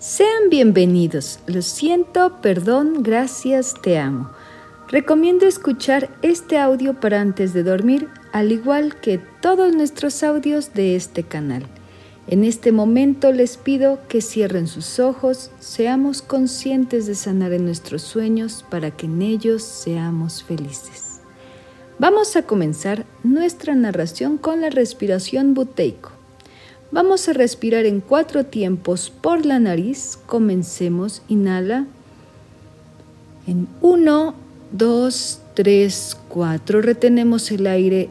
Sean bienvenidos. Lo siento, perdón, gracias, te amo. Recomiendo escuchar este audio para antes de dormir, al igual que todos nuestros audios de este canal. En este momento les pido que cierren sus ojos, seamos conscientes de sanar en nuestros sueños para que en ellos seamos felices. Vamos a comenzar nuestra narración con la respiración buteico. Vamos a respirar en cuatro tiempos por la nariz. Comencemos. Inhala. En uno, dos, tres, cuatro. Retenemos el aire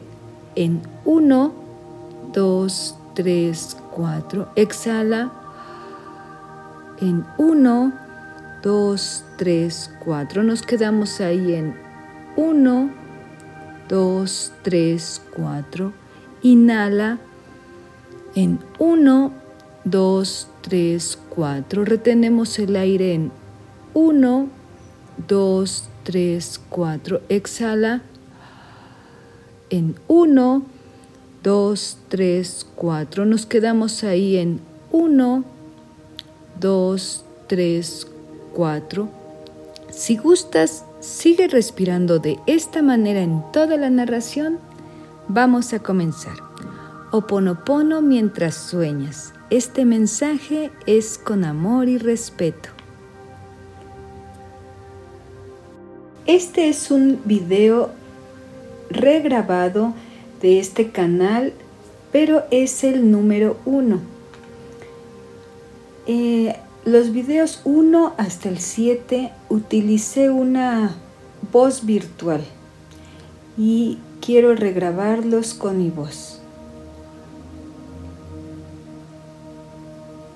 en uno, dos, tres, cuatro. Exhala. En uno, dos, tres, cuatro. Nos quedamos ahí en uno, dos, tres, cuatro. Inhala en 1, 2, 3, 4. Retenemos el aire en 1, 2, 3, 4. Exhala en 1, 2, 3, 4. Nos quedamos ahí en 1, 2, 3, 4. Si gustas, sigue respirando de esta manera en toda la narración. Vamos a comenzar. Oponopono mientras sueñas. Este mensaje es con amor y respeto. Este es un video regrabado de este canal, pero es el número uno. Eh, los videos 1 hasta el 7 utilicé una voz virtual y quiero regrabarlos con mi voz.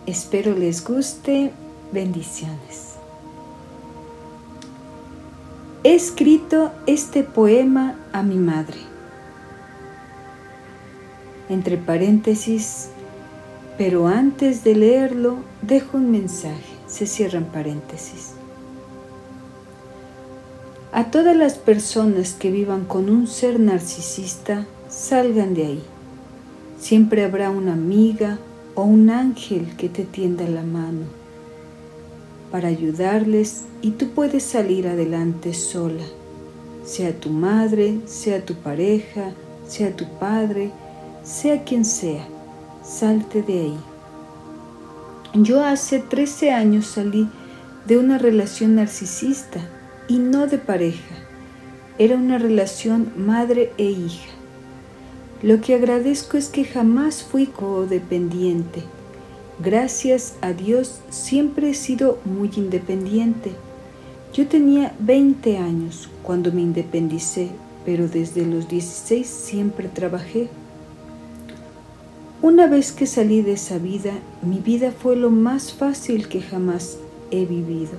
Espero les guste. Bendiciones. He escrito este poema a mi madre. Entre paréntesis, pero antes de leerlo dejo un mensaje. Se cierran paréntesis. A todas las personas que vivan con un ser narcisista, salgan de ahí. Siempre habrá una amiga, o un ángel que te tienda la mano para ayudarles y tú puedes salir adelante sola, sea tu madre, sea tu pareja, sea tu padre, sea quien sea, salte de ahí. Yo hace 13 años salí de una relación narcisista y no de pareja. Era una relación madre e hija. Lo que agradezco es que jamás fui codependiente. Gracias a Dios siempre he sido muy independiente. Yo tenía 20 años cuando me independicé, pero desde los 16 siempre trabajé. Una vez que salí de esa vida, mi vida fue lo más fácil que jamás he vivido.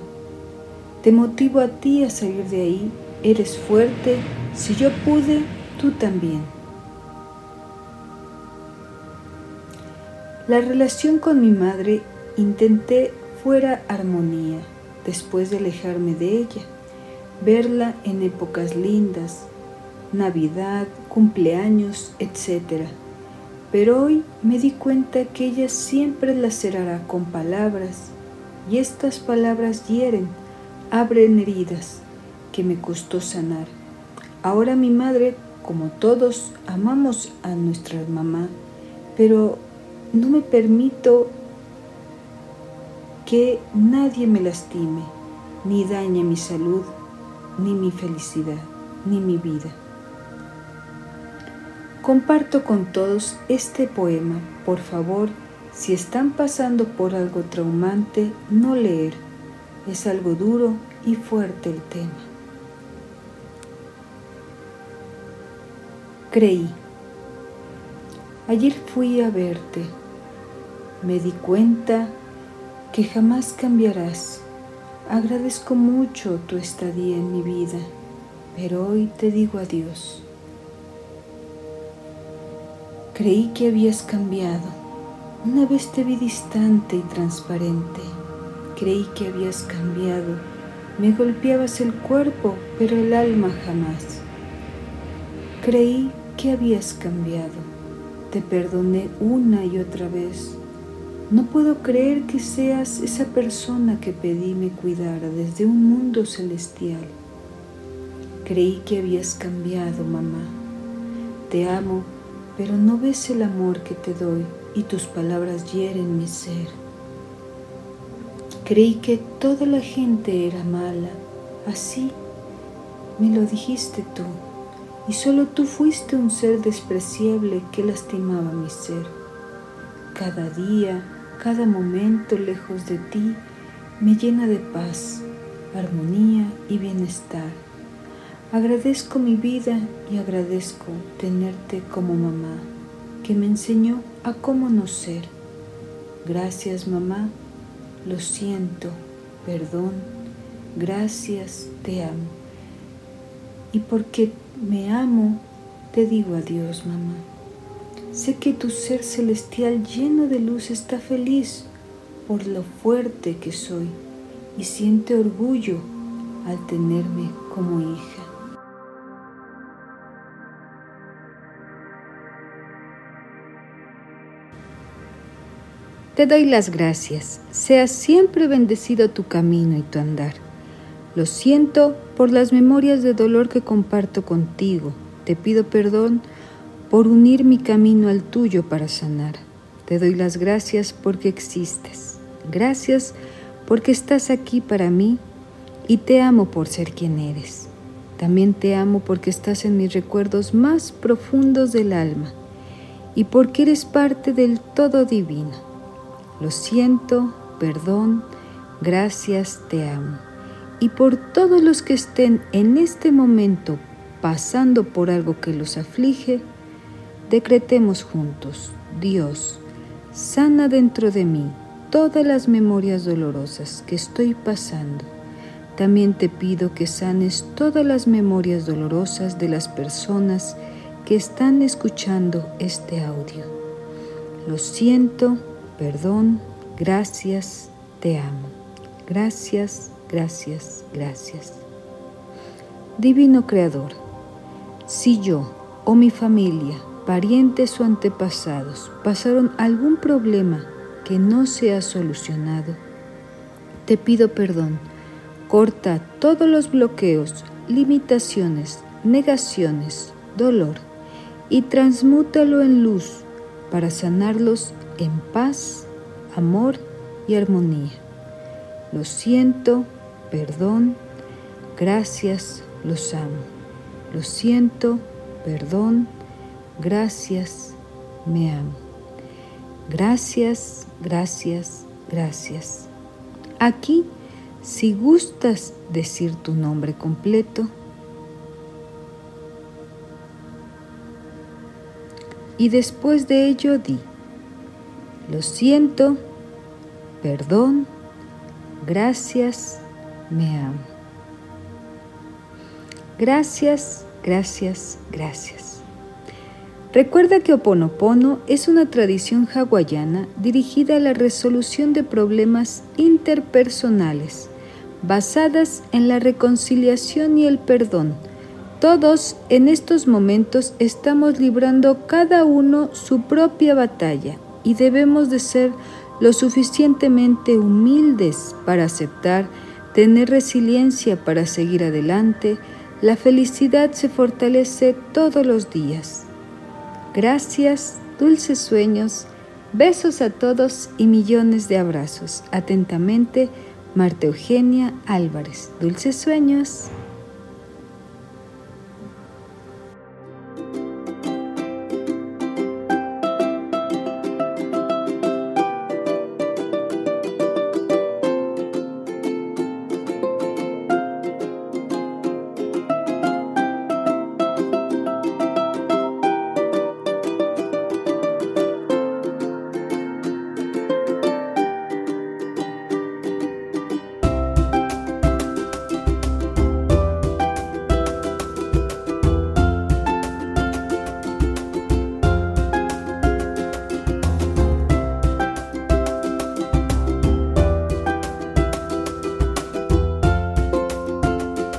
Te motivo a ti a salir de ahí. Eres fuerte. Si yo pude, tú también. La relación con mi madre intenté fuera armonía después de alejarme de ella, verla en épocas lindas, Navidad, cumpleaños, etc. Pero hoy me di cuenta que ella siempre lacerará con palabras y estas palabras hieren, abren heridas que me costó sanar. Ahora mi madre, como todos, amamos a nuestra mamá, pero no me permito que nadie me lastime, ni dañe mi salud, ni mi felicidad, ni mi vida. Comparto con todos este poema. Por favor, si están pasando por algo traumante, no leer. Es algo duro y fuerte el tema. Creí. Ayer fui a verte me di cuenta que jamás cambiarás. Agradezco mucho tu estadía en mi vida, pero hoy te digo adiós. Creí que habías cambiado. Una vez te vi distante y transparente. Creí que habías cambiado. Me golpeabas el cuerpo, pero el alma jamás. Creí que habías cambiado. Te perdoné una y otra vez No puedo creer que seas esa persona que pedí me cuidara desde un mundo celestial. Creí que habías cambiado, mamá. Te amo, pero no ves el amor que te doy y tus palabras hieren mi ser. Creí que toda la gente era mala, así me lo dijiste tú, y solo tú fuiste un ser despreciable que lastimaba mi ser. Cada día, cada momento lejos de ti me llena de paz, armonía y bienestar. Agradezco mi vida y agradezco tenerte como mamá, que me enseñó a cómo no ser. Gracias mamá, lo siento, perdón, gracias, te amo. Y porque me amo, te digo adiós, mamá. Sé que tu ser celestial lleno de luz está feliz por lo fuerte que soy y siente orgullo al tenerme como hija. Te doy las gracias. Sea siempre bendecido tu camino y tu andar. Lo siento por las memorias de dolor que comparto contigo. Te pido perdón por unir mi camino al tuyo para sanar. Te doy las gracias porque existes. Gracias porque estás aquí para mí y te amo por ser quien eres. También te amo porque estás en mis recuerdos más profundos del alma y porque eres parte del todo divino. Lo siento, perdón, gracias, te amo. Y por todos los que estén en este momento pasando por algo que los aflige, decretemos juntos, Dios, sana dentro de mí todas las memorias dolorosas que estoy pasando. También te pido que sanes todas las memorias dolorosas de las personas que están escuchando este audio. Lo siento, perdón, gracias, te amo. Gracias, gracias, gracias. Divino Creador, si yo o mi familia, parientes o antepasados pasaron algún problema que no se ha solucionado, te pido perdón. Corta todos los bloqueos, limitaciones, negaciones, dolor y transmútalo en luz para sanarlos en paz, amor y armonía. Lo siento, perdón, gracias, los amo. Lo siento, perdón, gracias, me amo. Gracias, gracias, gracias. Aquí, si gustas decir tu nombre completo, y después de ello di, lo siento, perdón, gracias, me amo. Gracias, gracias, gracias. Recuerda que Oponopono es una tradición hawaiana dirigida a la resolución de problemas interpersonales, basadas en la reconciliación y el perdón. Todos en estos momentos estamos librando cada uno su propia batalla y debemos de ser lo suficientemente humildes para aceptar, tener resiliencia para seguir adelante. La felicidad se fortalece todos los días. Gracias, dulces sueños, besos a todos y millones de abrazos. Atentamente, Marta Eugenia Álvarez. Dulces sueños.